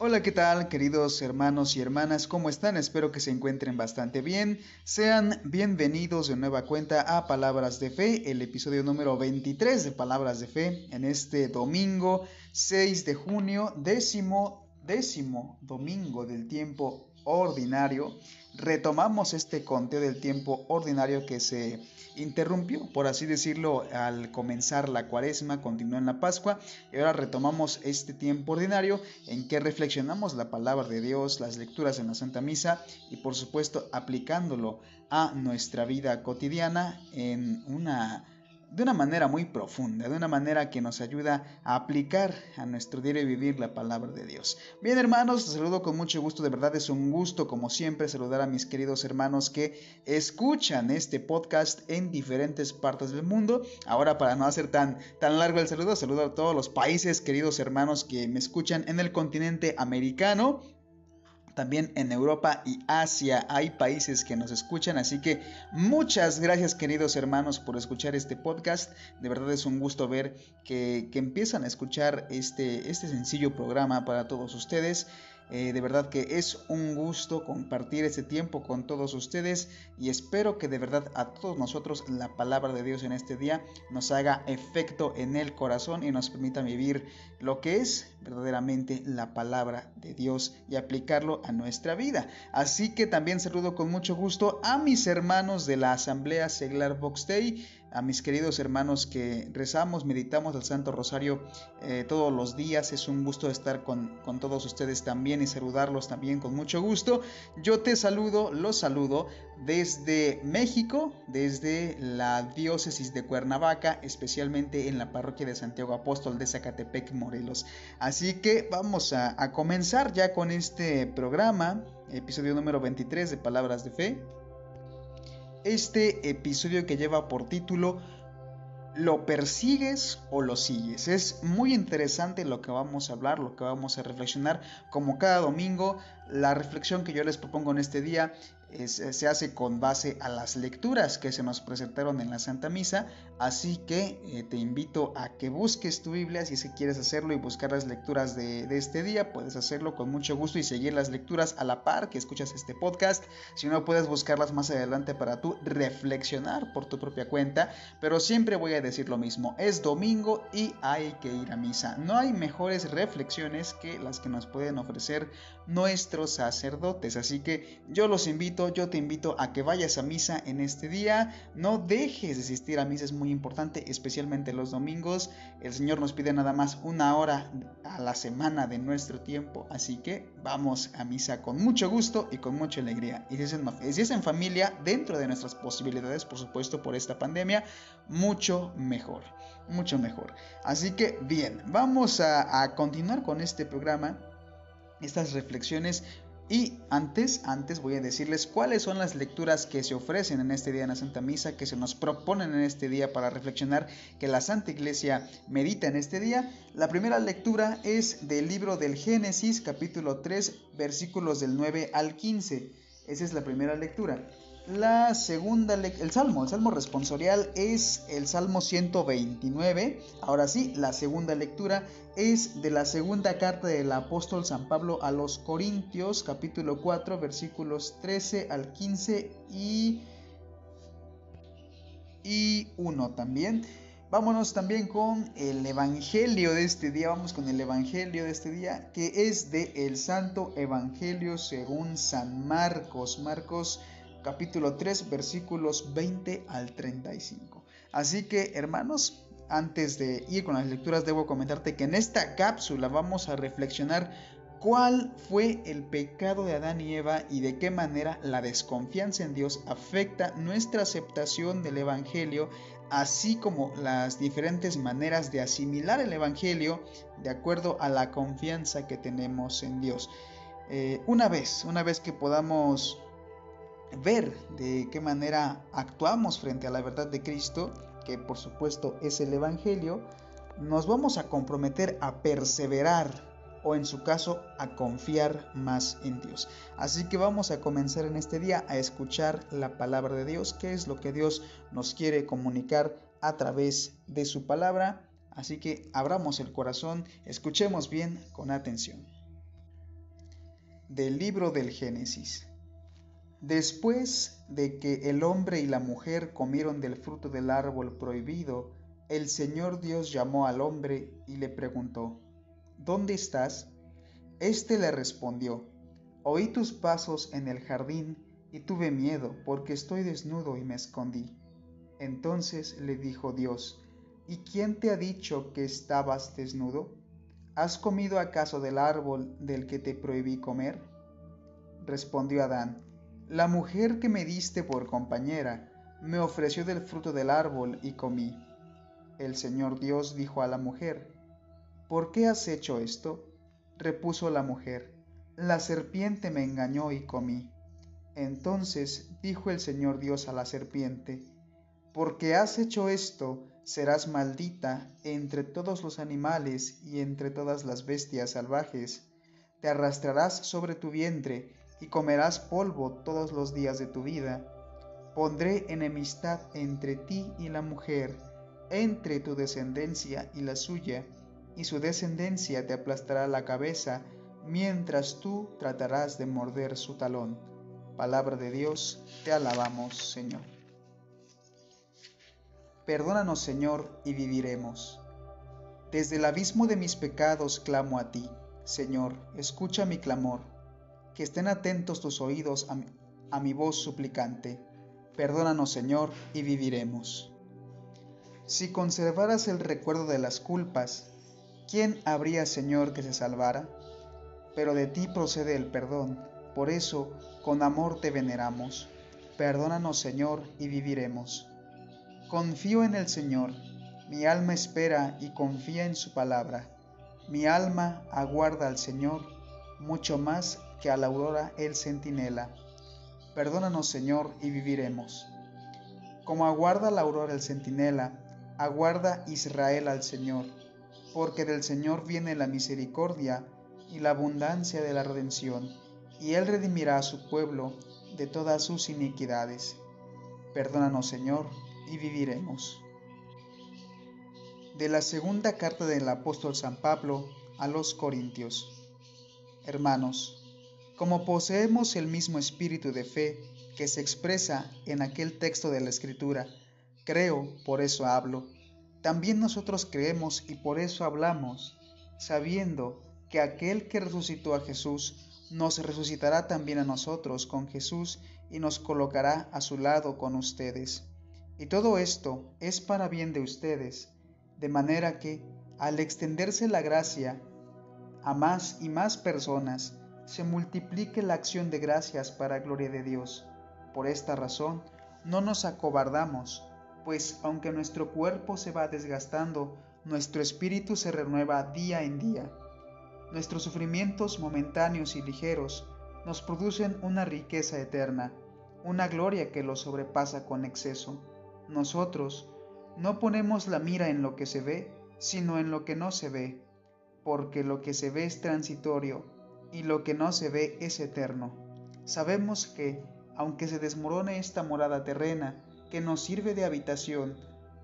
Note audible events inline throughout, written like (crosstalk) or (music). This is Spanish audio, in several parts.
Hola, ¿qué tal queridos hermanos y hermanas? ¿Cómo están? Espero que se encuentren bastante bien. Sean bienvenidos de nueva cuenta a Palabras de Fe, el episodio número 23 de Palabras de Fe, en este domingo 6 de junio, décimo, décimo domingo del tiempo ordinario. Retomamos este conteo del tiempo ordinario que se interrumpió, por así decirlo, al comenzar la cuaresma, continuó en la Pascua y ahora retomamos este tiempo ordinario en que reflexionamos la palabra de Dios, las lecturas en la Santa Misa y por supuesto aplicándolo a nuestra vida cotidiana en una de una manera muy profunda, de una manera que nos ayuda a aplicar a nuestro diario vivir la palabra de Dios. Bien hermanos, saludo con mucho gusto, de verdad es un gusto como siempre saludar a mis queridos hermanos que escuchan este podcast en diferentes partes del mundo. Ahora para no hacer tan, tan largo el saludo, saludo a todos los países, queridos hermanos que me escuchan en el continente americano, también en Europa y Asia hay países que nos escuchan, así que muchas gracias queridos hermanos por escuchar este podcast. De verdad es un gusto ver que, que empiezan a escuchar este, este sencillo programa para todos ustedes. Eh, de verdad que es un gusto compartir este tiempo con todos ustedes y espero que de verdad a todos nosotros la palabra de Dios en este día nos haga efecto en el corazón y nos permita vivir lo que es verdaderamente la palabra de Dios y aplicarlo a nuestra vida. Así que también saludo con mucho gusto a mis hermanos de la Asamblea Seglar Box Day a mis queridos hermanos que rezamos, meditamos el Santo Rosario eh, todos los días. Es un gusto estar con, con, todos ustedes también y saludarlos también con mucho gusto. Yo te saludo, los saludo desde México, desde la diócesis de Cuernavaca, especialmente en la parroquia de Santiago Apóstol de Zacatepec, Morelos. Así que vamos a, a comenzar ya con este programa, episodio número 23 de Palabras de Fe este episodio que lleva por título ¿Lo persigues o lo sigues? Es muy interesante lo que vamos a hablar, lo que vamos a reflexionar. Como cada domingo, la reflexión que yo les propongo en este día se hace con base a las lecturas que se nos presentaron en la Santa Misa, así que eh, te invito a que busques tu Biblia si quieres hacerlo y buscar las lecturas de, de, este día, puedes hacerlo con mucho gusto y seguir las lecturas a la par que escuchas este podcast, si no puedes buscarlas más adelante para tú reflexionar por tu propia cuenta, pero siempre voy a decir lo mismo, es domingo y hay que ir a misa, no hay mejores reflexiones que las que nos pueden ofrecer nuestros sacerdotes, así que yo los invito yo te invito a que vayas a misa en este día. No dejes de asistir a misa, es muy importante, especialmente los domingos. El Señor nos pide nada más una hora a la semana de nuestro tiempo, así que vamos a misa con mucho gusto y con mucha alegría. Y si es en, si es en familia, dentro de nuestras posibilidades, por supuesto, por esta pandemia, mucho mejor, mucho mejor. Así que bien, vamos a, a continuar con este programa estas reflexiones y antes, antes voy a decirles cuáles son las lecturas que se ofrecen en este día en la Santa Misa, que se nos proponen en este día para reflexionar, que la Santa Iglesia medita en este día. La primera lectura es del libro del Génesis, capítulo 3, versículos del 9 al 15. Esa es la primera lectura. La segunda, el salmo, el salmo responsorial es el salmo 129. Ahora sí, la segunda lectura es de la segunda carta del apóstol San Pablo a los Corintios, capítulo 4, versículos 13 al 15 y, y 1 también. Vámonos también con el Evangelio de este día. Vamos con el Evangelio de este día, que es de el Santo Evangelio según San Marcos. Marcos capítulo 3 versículos 20 al 35. Así que hermanos, antes de ir con las lecturas debo comentarte que en esta cápsula vamos a reflexionar cuál fue el pecado de Adán y Eva y de qué manera la desconfianza en Dios afecta nuestra aceptación del Evangelio, así como las diferentes maneras de asimilar el Evangelio de acuerdo a la confianza que tenemos en Dios. Eh, una vez, una vez que podamos ver de qué manera actuamos frente a la verdad de Cristo, que por supuesto es el Evangelio, nos vamos a comprometer a perseverar o en su caso a confiar más en Dios. Así que vamos a comenzar en este día a escuchar la palabra de Dios, que es lo que Dios nos quiere comunicar a través de su palabra. Así que abramos el corazón, escuchemos bien con atención. del libro del Génesis. Después de que el hombre y la mujer comieron del fruto del árbol prohibido, el Señor Dios llamó al hombre y le preguntó, ¿Dónde estás? Este le respondió, Oí tus pasos en el jardín y tuve miedo porque estoy desnudo y me escondí. Entonces le dijo Dios, ¿y quién te ha dicho que estabas desnudo? ¿Has comido acaso del árbol del que te prohibí comer? Respondió Adán, La mujer que me diste por compañera me ofreció del fruto del árbol y comí. El Señor Dios dijo a la mujer, ¿Por qué has hecho esto? Repuso la mujer, La serpiente me engañó y comí. Entonces dijo el Señor Dios a la serpiente, Porque has hecho esto, serás maldita entre todos los animales y entre todas las bestias salvajes. Te arrastrarás sobre tu vientre y comerás polvo todos los días de tu vida. Pondré enemistad entre ti y la mujer, entre tu descendencia y la suya, y su descendencia te aplastará la cabeza, mientras tú tratarás de morder su talón. Palabra de Dios, te alabamos, Señor. Perdónanos, Señor, y viviremos. Desde el abismo de mis pecados clamo a ti, Señor, escucha mi clamor. Que estén atentos tus oídos a mi, voz suplicante. Perdónanos, Señor, y viviremos. Si conservaras el recuerdo de las culpas, ¿quién habría, Señor, que se salvara? Pero de ti procede el perdón, por eso con amor te veneramos. Perdónanos, Señor, y viviremos. Confío en el Señor, mi alma espera y confía en su palabra. Mi alma aguarda al Señor, mucho más que a la aurora el centinela. Perdónanos, Señor, y viviremos. Como aguarda la aurora el centinela, aguarda Israel al Señor, porque del Señor viene la misericordia y la abundancia de la redención, y Él redimirá a su pueblo de todas sus iniquidades. Perdónanos, Señor, y viviremos. De la segunda carta del apóstol San Pablo a los Corintios. Hermanos, como poseemos el mismo espíritu de fe que se expresa en aquel texto de la Escritura, creo, por eso hablo, también nosotros creemos y por eso hablamos, sabiendo que aquel que resucitó a Jesús nos resucitará también a nosotros con Jesús y nos colocará a su lado con ustedes. Y todo esto es para bien de ustedes, de manera que, al extenderse la gracia a más y más personas, se multiplique la acción de gracias para gloria de Dios. Por esta razón, no nos acobardamos, pues aunque nuestro cuerpo se va desgastando, nuestro espíritu se renueva día en día. Nuestros sufrimientos momentáneos y ligeros nos producen una riqueza eterna, una gloria que los sobrepasa con exceso. Nosotros no ponemos la mira en lo que se ve, sino en lo que no se ve, porque lo que se ve es transitorio y lo que no se ve es eterno. Sabemos que, aunque se desmorone esta morada terrena que nos sirve de habitación,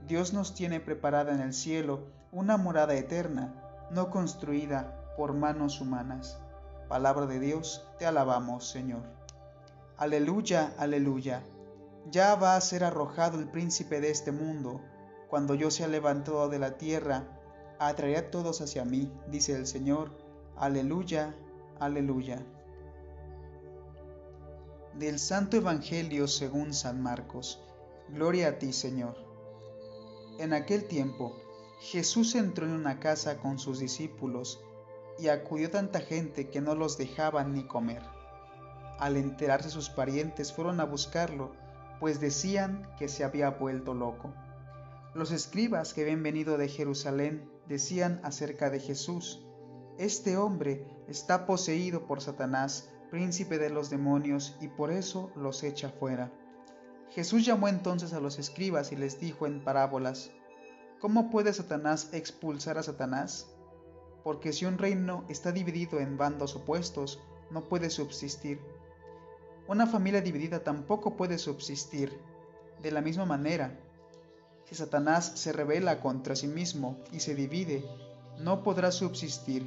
Dios nos tiene preparada en el cielo una morada eterna, no construida por manos humanas. Palabra de Dios, te alabamos, Señor. Aleluya, aleluya ya va a ser arrojado el príncipe de este mundo. Cuando yo sea levantado de la tierra, atraeré a todos hacia mí, dice el Señor. Aleluya, aleluya. Del Santo Evangelio según San Marcos. Gloria a ti, Señor. En aquel tiempo, Jesús entró en una casa con sus discípulos y acudió tanta gente que no los dejaban ni comer. Al enterarse sus parientes fueron a buscarlo pues decían que se había vuelto loco. Los escribas que habían venido de Jerusalén decían acerca de Jesús, Este hombre está poseído por Satanás, príncipe de los demonios, y por eso los echa fuera. Jesús llamó entonces a los escribas y les dijo en parábolas, ¿Cómo puede Satanás expulsar a Satanás? Porque si un reino está dividido en bandos opuestos, no puede subsistir una familia dividida tampoco puede subsistir. De la misma manera, si Satanás se revela contra sí mismo y se divide, no podrá subsistir,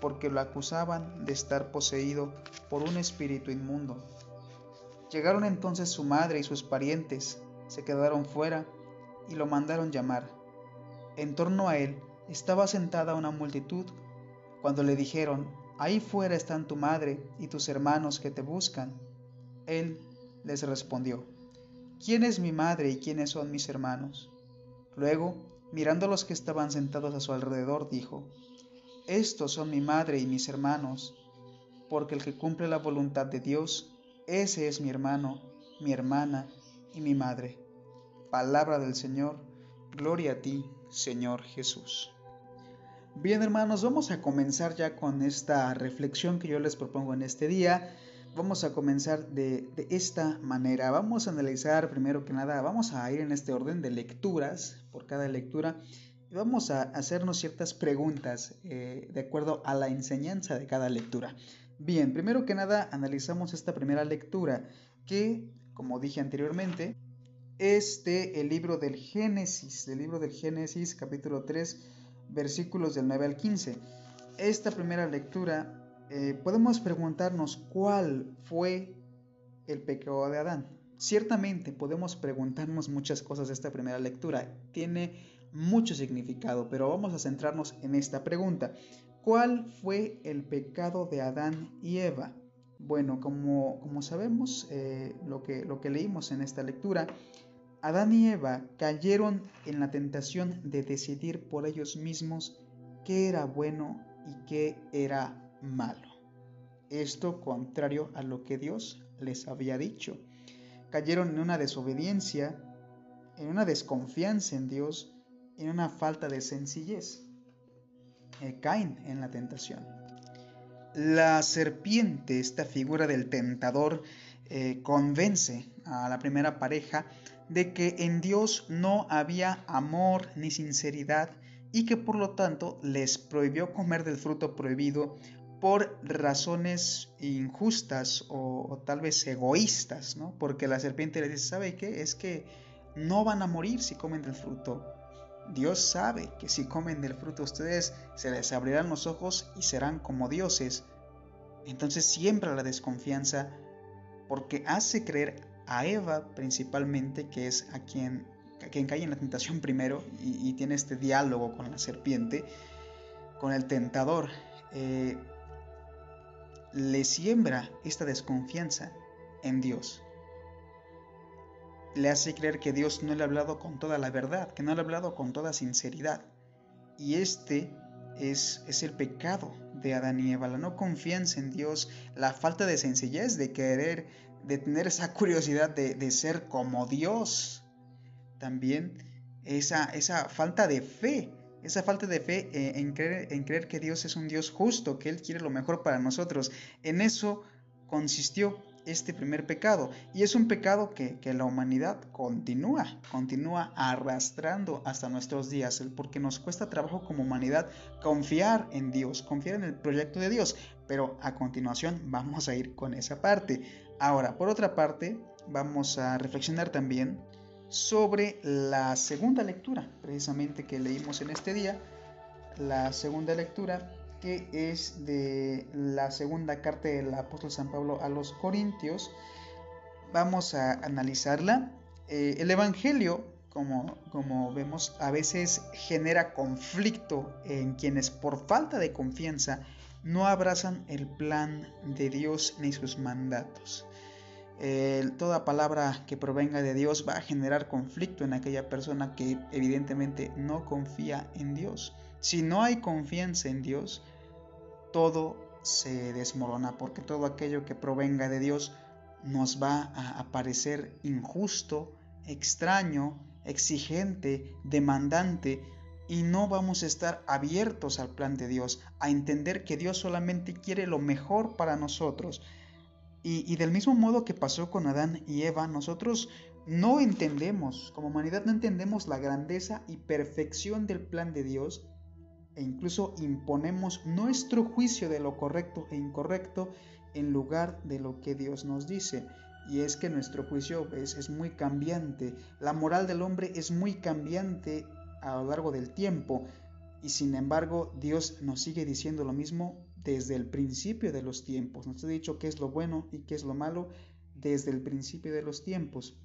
porque lo acusaban de estar poseído por un espíritu inmundo. Llegaron entonces su madre y sus parientes, se quedaron fuera y lo mandaron llamar. En torno a él estaba sentada una multitud. Cuando le dijeron, Ahí fuera están tu madre y tus hermanos que te buscan, él les respondió, ¿quién es mi madre y quiénes son mis hermanos? Luego, mirando a los que estaban sentados a su alrededor, dijo, estos son mi madre y mis hermanos, porque el que cumple la voluntad de Dios, ese es mi hermano, mi hermana y mi madre. Palabra del Señor, gloria a ti, Señor Jesús. Bien hermanos, vamos a comenzar ya con esta reflexión que yo les propongo en este día. Vamos a comenzar de, esta manera. Vamos a analizar primero que nada, vamos a ir en este orden de lecturas por cada lectura vamos a hacernos ciertas preguntas eh, de acuerdo a la enseñanza de cada lectura. Bien, primero que nada analizamos esta primera lectura que, como dije anteriormente, es de el libro del Génesis, del libro del Génesis capítulo 3 versículos del 9 al 15. Esta primera lectura eh, podemos preguntarnos cuál fue el pecado de Adán. Ciertamente podemos preguntarnos muchas cosas de esta primera lectura. Tiene mucho significado, pero vamos a centrarnos en esta pregunta. ¿Cuál fue el pecado de Adán y Eva? Bueno, como, como sabemos, eh, lo, que, lo que leímos en esta lectura, Adán y Eva cayeron en la tentación de decidir por ellos mismos qué era bueno y qué era malo. Esto contrario a lo que Dios les había dicho. Cayeron en una desobediencia, en una desconfianza en Dios en una falta de sencillez. Eh, caen en la tentación. La serpiente, esta figura del tentador, eh, convence a la primera pareja de que en Dios no había amor ni sinceridad y que por lo tanto les prohibió comer del fruto prohibido por razones injustas o, tal vez egoístas, ¿no? Porque la serpiente les dice, ¿sabe qué? Es que no van a morir si comen del fruto. Dios sabe que si comen del fruto ustedes se les abrirán los ojos y serán como dioses. Entonces siembra la desconfianza porque hace creer a Eva principalmente, que es a quien, cae en la tentación (laughs) primero y, tiene este diálogo con la serpiente, con el tentador, eh, le siembra esta desconfianza en Dios le hace creer que Dios no le ha hablado con toda la verdad, que no le ha hablado con toda sinceridad. Y este es, es el pecado de Adán y Eva, la no confianza en Dios, la falta de sencillez, de querer, de tener esa (laughs) curiosidad de, ser como Dios. También esa, esa falta de fe, esa falta de fe eh, en, creer, en creer que Dios es un Dios justo, que Él quiere lo mejor para nosotros. En eso consistió este primer pecado. Y es un pecado que, la humanidad continúa, continúa arrastrando hasta nuestros días, porque nos cuesta trabajo como humanidad confiar en Dios, confiar en el proyecto de Dios. Pero a continuación (laughs) vamos a ir con esa parte. Ahora, por otra parte, vamos a reflexionar también sobre la segunda lectura, precisamente que leímos en este día. La segunda lectura que es de la segunda carta del apóstol San Pablo a los Corintios. Vamos a analizarla. Eh, el Evangelio, como, como vemos, a veces genera conflicto en quienes por falta de confianza no abrazan el plan de Dios ni sus mandatos. toda palabra que provenga de Dios va a generar conflicto en aquella persona que evidentemente no confía en Dios. Si no hay confianza en Dios, todo se desmorona, porque todo aquello que provenga de Dios nos va a parecer injusto, extraño, exigente, demandante, y no vamos a estar abiertos al plan de Dios, a entender que Dios solamente quiere lo mejor para nosotros. Y, del mismo modo que pasó con Adán y Eva, nosotros no entendemos, como humanidad no entendemos la grandeza y perfección del plan de Dios e incluso imponemos nuestro juicio de lo correcto e incorrecto en lugar de lo que Dios nos dice. Y es que nuestro juicio es, es muy cambiante, la moral del hombre es muy cambiante a lo largo del tiempo. Y sin embargo, Dios nos sigue diciendo lo mismo desde el principio de los tiempos. Nos ha dicho qué es lo bueno y qué es lo malo desde el principio de los tiempos.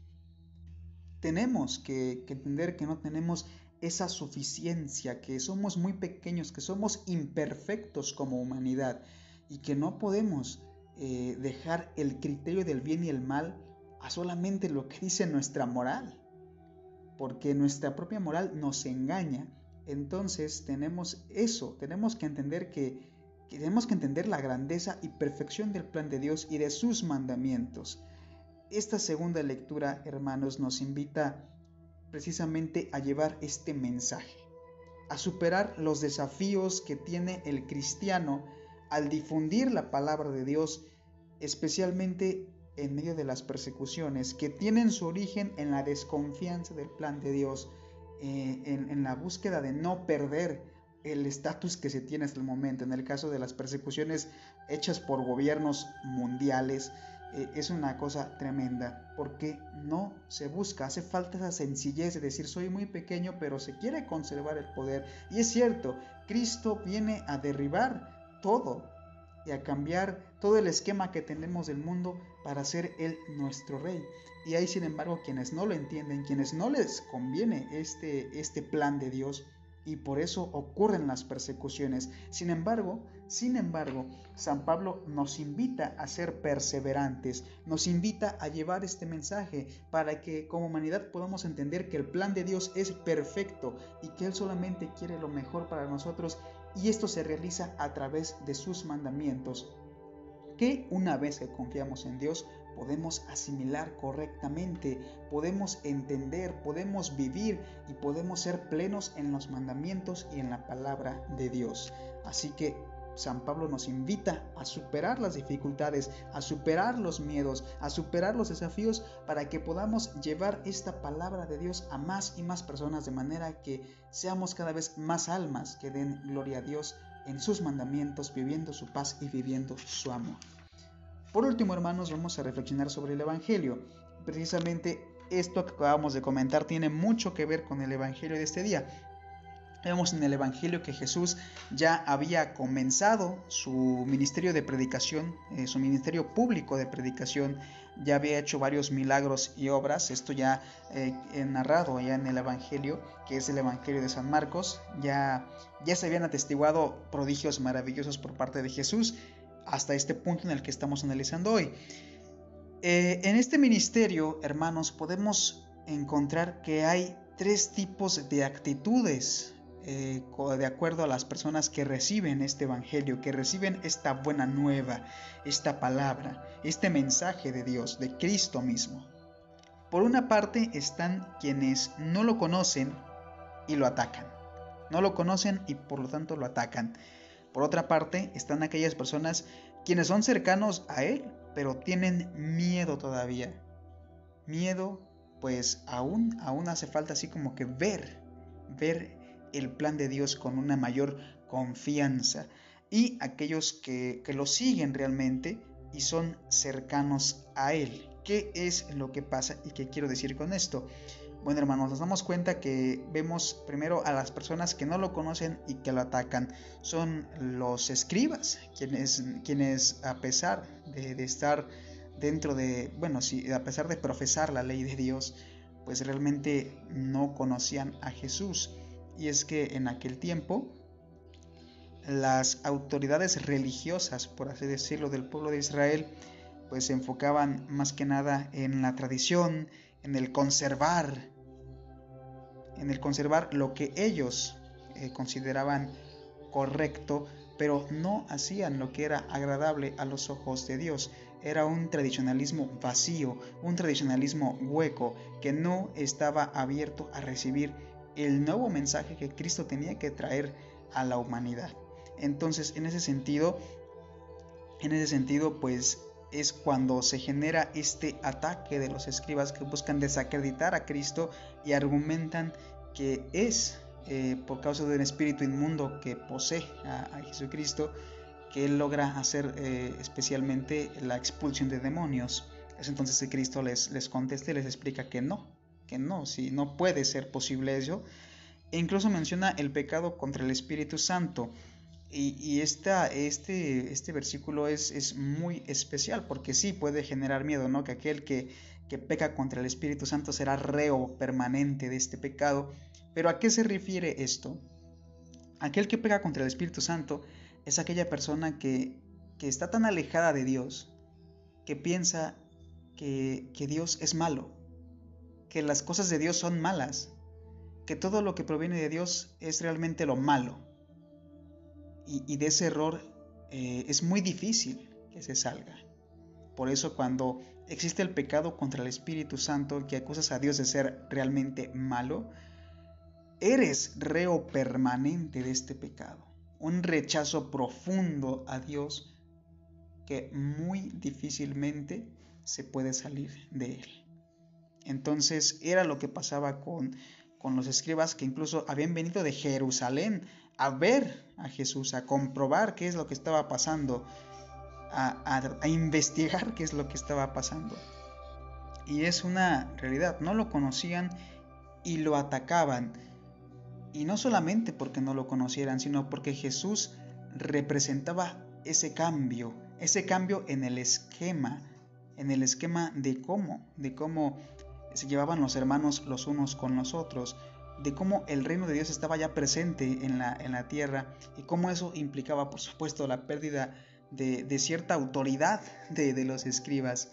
Tenemos que, entender que no tenemos esa suficiencia, que somos muy pequeños, que somos imperfectos como humanidad y que no podemos eh, dejar el criterio del bien y el mal a solamente lo que dice nuestra moral, porque nuestra propia moral nos engaña. Entonces tenemos eso, tenemos que entender que tenemos que entender la grandeza y perfección del plan de Dios y de sus mandamientos. Esta segunda lectura, hermanos, nos invita precisamente a llevar este mensaje, a superar los desafíos que tiene el cristiano al difundir la palabra de Dios, especialmente en medio de las persecuciones que tienen su origen en la desconfianza del plan de Dios, eh, en, en la búsqueda de no perder el estatus que se tiene hasta el momento. En el caso de las persecuciones hechas por gobiernos mundiales, eh, es una cosa tremenda, porque no se busca, hace falta esa sencillez de decir soy muy pequeño, pero se quiere conservar el poder. Y es cierto, Cristo viene a derribar todo y a cambiar todo el esquema que tenemos del mundo para ser Él nuestro Rey. Y hay sin embargo quienes no lo entienden, quienes no les conviene este, este plan de Dios, y por eso ocurren las persecuciones. Sin embargo, sin embargo, San Pablo nos invita a ser perseverantes, nos invita a llevar este mensaje para que como humanidad podamos entender que el plan de Dios es perfecto y que Él solamente quiere lo mejor para nosotros y esto se realiza a través de sus mandamientos, que una vez que confiamos en Dios podemos asimilar correctamente, podemos entender, podemos vivir y podemos ser plenos en los mandamientos y en la palabra de Dios. Así que San Pablo nos invita a superar las dificultades, a superar los miedos, a superar los desafíos para que podamos llevar esta palabra de Dios a más y más personas de manera que seamos cada vez más almas que den gloria a Dios en sus mandamientos, viviendo su paz y viviendo su amor. Por último, hermanos, vamos a reflexionar sobre el Evangelio. Precisamente esto que acabamos de comentar tiene mucho que ver con el Evangelio de este día. Vemos en el Evangelio que Jesús ya había comenzado su ministerio de predicación, eh, su ministerio público de predicación, ya había hecho varios milagros y obras, esto ya eh, narrado ya en el Evangelio, que es el Evangelio de San Marcos, ya, ya se habían atestiguado prodigios maravillosos por parte de Jesús, hasta este punto en el que estamos analizando hoy. Eh, en este ministerio, hermanos, podemos encontrar que hay tres tipos de actitudes eh, de acuerdo a las personas que reciben este Evangelio, que reciben esta buena nueva, esta palabra, este mensaje de Dios, de Cristo mismo. Por una parte están quienes no lo conocen y lo atacan. No lo conocen y por lo tanto lo atacan. Por otra parte, están aquellas personas quienes son cercanos a Él, pero tienen miedo todavía. Miedo, pues aún, aún hace falta así como que ver, ver el plan de Dios con una mayor confianza. Y aquellos que, que lo siguen realmente y son cercanos a Él. ¿Qué es lo que pasa y qué quiero decir con esto? Bueno, hermanos, nos damos cuenta que vemos primero a las personas que no lo conocen y que lo atacan. Son los escribas, quienes, quienes a pesar de, estar dentro de, bueno, sí, a pesar de profesar la ley de Dios, pues realmente no conocían a Jesús. Y es que en aquel tiempo las autoridades religiosas, por así decirlo, del pueblo de Israel, pues se enfocaban más que nada en la tradición, en el conservar en el conservar lo que ellos eh, consideraban correcto, pero no hacían lo que era agradable a los ojos de Dios. Era un tradicionalismo vacío, un tradicionalismo hueco, que no estaba abierto a recibir el nuevo mensaje que Cristo tenía que traer a la humanidad. Entonces, en ese sentido, en ese sentido, pues es cuando se genera este ataque de los escribas que buscan desacreditar a Cristo y argumentan que es eh, por causa de un espíritu inmundo que posee a, Jesucristo que él logra hacer eh, especialmente la expulsión de demonios. Es entonces que Cristo les, les contesta y les explica que no, que no, si no puede ser posible eso. E incluso menciona el pecado contra el Espíritu Santo. Y, este, este versículo es, muy especial porque sí puede generar miedo, ¿no? Que aquel que, peca contra el Espíritu Santo será reo permanente de este pecado. Pero ¿a qué se refiere esto? Aquel que peca contra el Espíritu Santo es aquella persona que, está tan alejada de Dios que piensa que Dios es malo, que las cosas de Dios son malas, que todo lo que proviene de Dios es realmente lo malo y, de ese error eh, es muy difícil que se salga. Por eso cuando existe el pecado contra el Espíritu Santo que acusas a Dios de ser realmente malo, eres reo permanente de este pecado. Un rechazo profundo a Dios que muy difícilmente se puede salir de él. Entonces era lo que pasaba con, con los escribas que incluso habían venido de Jerusalén a ver a Jesús, a comprobar qué es lo que estaba pasando, a, investigar qué es lo que estaba pasando. Y es una realidad, no lo conocían y lo atacaban. Y no solamente porque no lo conocieran, sino porque Jesús representaba ese cambio, ese cambio en el esquema, en el esquema de cómo, de cómo se llevaban los hermanos los unos con los otros, de cómo el reino de Dios estaba ya presente en la, en la tierra y cómo eso implicaba, por supuesto, la pérdida de, cierta autoridad de, los escribas,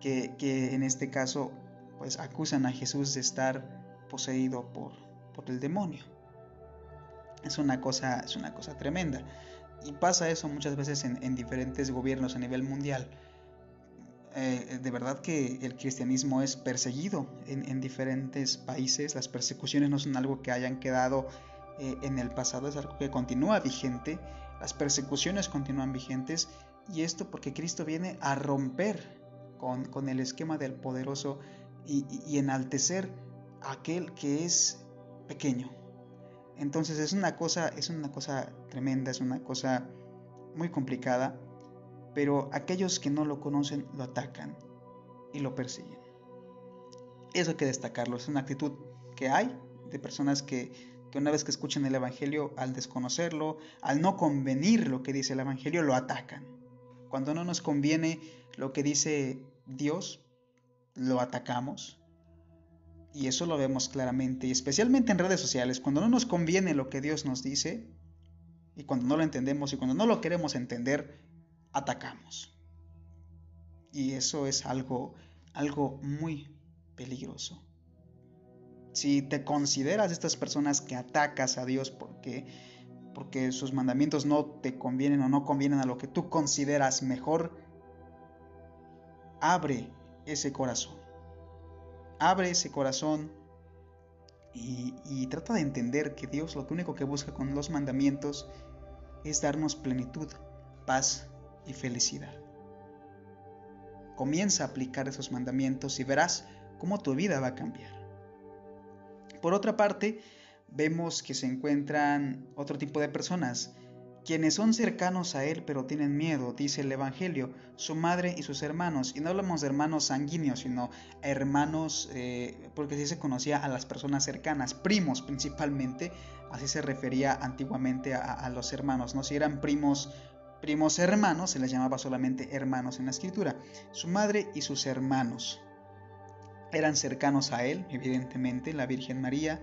que, en este caso pues acusan a Jesús de estar poseído por, por el demonio. Es una, cosa, es una cosa tremenda. Y pasa eso muchas veces en, en diferentes gobiernos a nivel mundial eh, de verdad que el cristianismo es perseguido en, diferentes países. Las persecuciones no son algo que hayan quedado eh, en el pasado, es algo que continúa vigente. Las persecuciones continúan vigentes y esto porque Cristo viene a romper con, el esquema del poderoso y, y enaltecer aquel que es pequeño. Entonces es una cosa, es una cosa tremenda, es una cosa muy complicada pero aquellos que no lo conocen lo atacan y lo persiguen. Eso hay que destacarlo, es una actitud que hay de personas que, una vez que escuchan el Evangelio, al desconocerlo, al no convenir lo que dice el Evangelio, lo atacan. Cuando no nos conviene lo que dice Dios, lo atacamos. Y eso lo vemos claramente, y especialmente en redes sociales, cuando no nos conviene lo que Dios nos dice, y cuando no lo entendemos y cuando no lo queremos entender, atacamos. Y eso es algo, algo muy peligroso. Si te consideras de estas personas que atacas a Dios porque, porque sus mandamientos no te convienen o no convienen a lo que tú consideras mejor, abre ese corazón. Abre ese corazón y, y, trata de entender que Dios lo único que busca con los mandamientos es darnos plenitud, paz y felicidad. Comienza a aplicar esos mandamientos y verás cómo tu vida va a cambiar. Por otra parte, vemos que se encuentran otro tipo de personas, quienes son cercanos a Él pero tienen miedo, dice el Evangelio, su madre y sus hermanos. Y no hablamos de hermanos sanguíneos, sino hermanos, eh, porque así se conocía a las personas cercanas, primos principalmente, así se refería antiguamente a, a los hermanos, ¿no? Si eran primos primos hermanos, se les llamaba solamente hermanos en la escritura, su madre y sus hermanos. Eran cercanos a él, evidentemente, la Virgen María,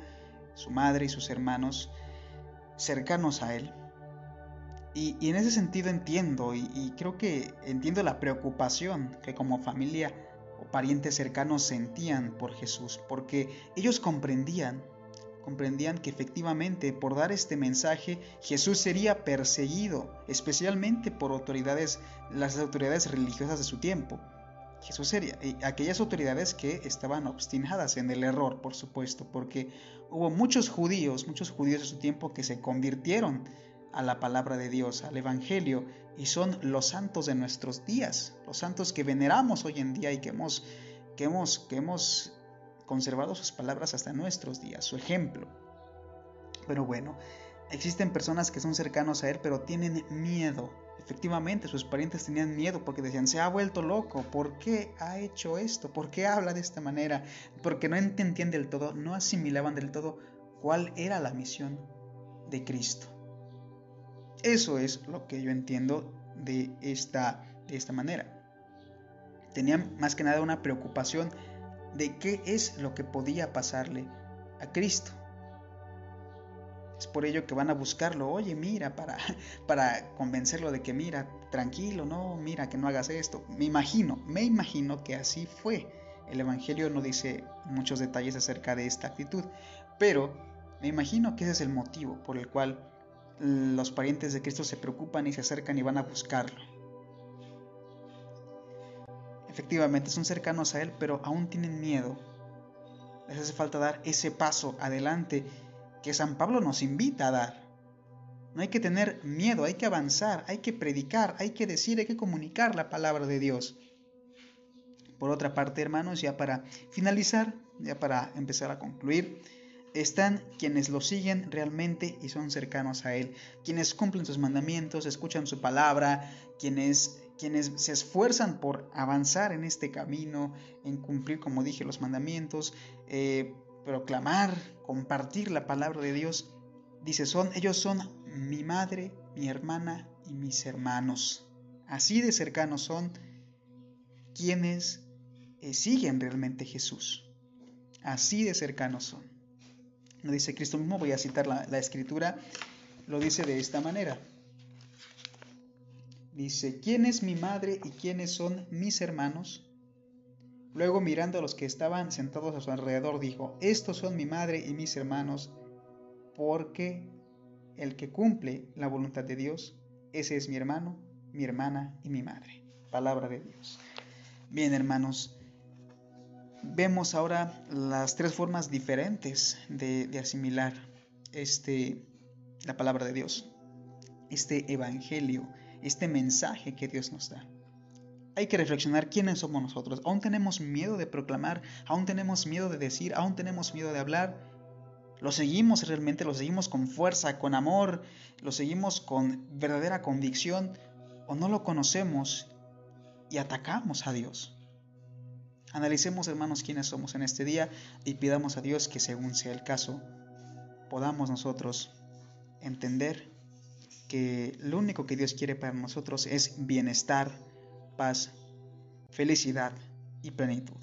su madre y sus hermanos, cercanos a él. Y, en ese sentido entiendo, y creo que entiendo la preocupación que como familia o parientes cercanos sentían por Jesús, porque ellos comprendían comprendían que efectivamente por dar este mensaje Jesús sería perseguido, especialmente por autoridades, las autoridades religiosas de su tiempo. Jesús sería, aquellas autoridades que estaban obstinadas en el error, por supuesto, porque hubo muchos judíos, muchos judíos de su tiempo que se convirtieron a la palabra de Dios, al Evangelio y son los santos de nuestros días, los santos que veneramos hoy en día y que hemos, que hemos, que hemos conservado sus palabras hasta nuestros días, su ejemplo. Pero bueno, existen personas que son cercanos a él, pero tienen miedo. Efectivamente, sus parientes tenían miedo porque decían, se ha vuelto loco, ¿por qué ha hecho esto? ¿Por qué habla de esta manera? Porque no entendían del todo, no asimilaban del todo cuál era la misión de Cristo. Eso es lo que yo entiendo de esta, de esta manera. Tenían más que nada una preocupación de qué es lo que podía pasarle a Cristo. Es por ello que van a buscarlo, oye, mira, para, (laughs) para convencerlo de que, mira, tranquilo, no, mira, que no hagas esto. Me imagino, me imagino que así fue. El Evangelio no dice muchos detalles acerca de esta actitud, pero me imagino que ese es el motivo por el cual los parientes de Cristo se preocupan y se acercan y van a buscarlo. Efectivamente, son cercanos a Él, pero aún tienen miedo. Les hace falta dar ese paso adelante que San Pablo nos invita a dar. No hay que tener miedo, hay que avanzar, hay que predicar, hay que decir, hay que comunicar la palabra de Dios. Por otra parte, hermanos, ya para finalizar, ya para empezar a concluir, están quienes lo siguen realmente y son cercanos a Él, quienes cumplen sus mandamientos, escuchan su palabra, quienes quienes se esfuerzan por avanzar en este camino, en cumplir, como dije, los mandamientos, eh, proclamar, compartir la palabra de Dios, dice, son, ellos son mi madre, mi hermana y mis hermanos. Así de cercanos son quienes eh, siguen realmente Jesús. Así de cercanos son. Lo dice Cristo mismo, voy a citar la, la escritura, lo dice de esta manera. Dice, ¿quién es mi madre y quiénes son mis hermanos? Luego mirando a los que estaban sentados a su alrededor, dijo, estos son mi madre y mis hermanos, porque el que cumple la voluntad de Dios, ese es mi hermano, mi hermana y mi madre. Palabra de Dios. Bien, hermanos, vemos ahora las tres formas diferentes de, de asimilar este, la palabra de Dios, este evangelio este mensaje que Dios nos da. Hay que reflexionar quiénes somos nosotros. Aún tenemos miedo de proclamar, aún tenemos miedo de decir, aún tenemos miedo de hablar. Lo seguimos realmente, lo seguimos con fuerza, con amor, lo seguimos con verdadera convicción o no lo conocemos y atacamos a Dios. Analicemos, hermanos, quiénes somos en este día y pidamos a Dios que, según sea el caso, podamos nosotros entender que lo único que Dios quiere para nosotros es bienestar, paz, felicidad y plenitud.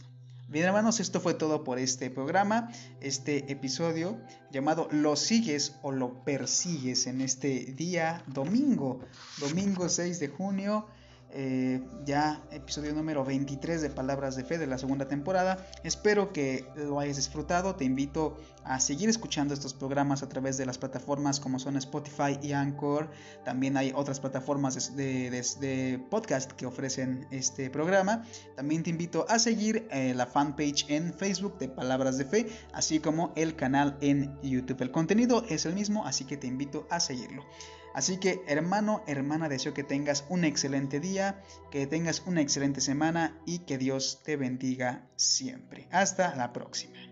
Bien hermanos, esto fue todo por este programa, este episodio llamado Lo sigues o lo persigues en este día domingo, domingo 6 de junio eh, ya episodio número 23 de Palabras de Fe de la segunda temporada. Espero que lo hayas disfrutado. Te invito a seguir escuchando estos programas a través de las plataformas como son Spotify y Anchor. También hay otras plataformas de, podcast que ofrecen este programa. También te invito a seguir eh, la fanpage en Facebook de Palabras de Fe, así como el canal en YouTube. El contenido es el mismo, así que te invito a seguirlo. Así que hermano, hermana, deseo que tengas un excelente día, que tengas una excelente semana y que Dios te bendiga siempre. Hasta la próxima.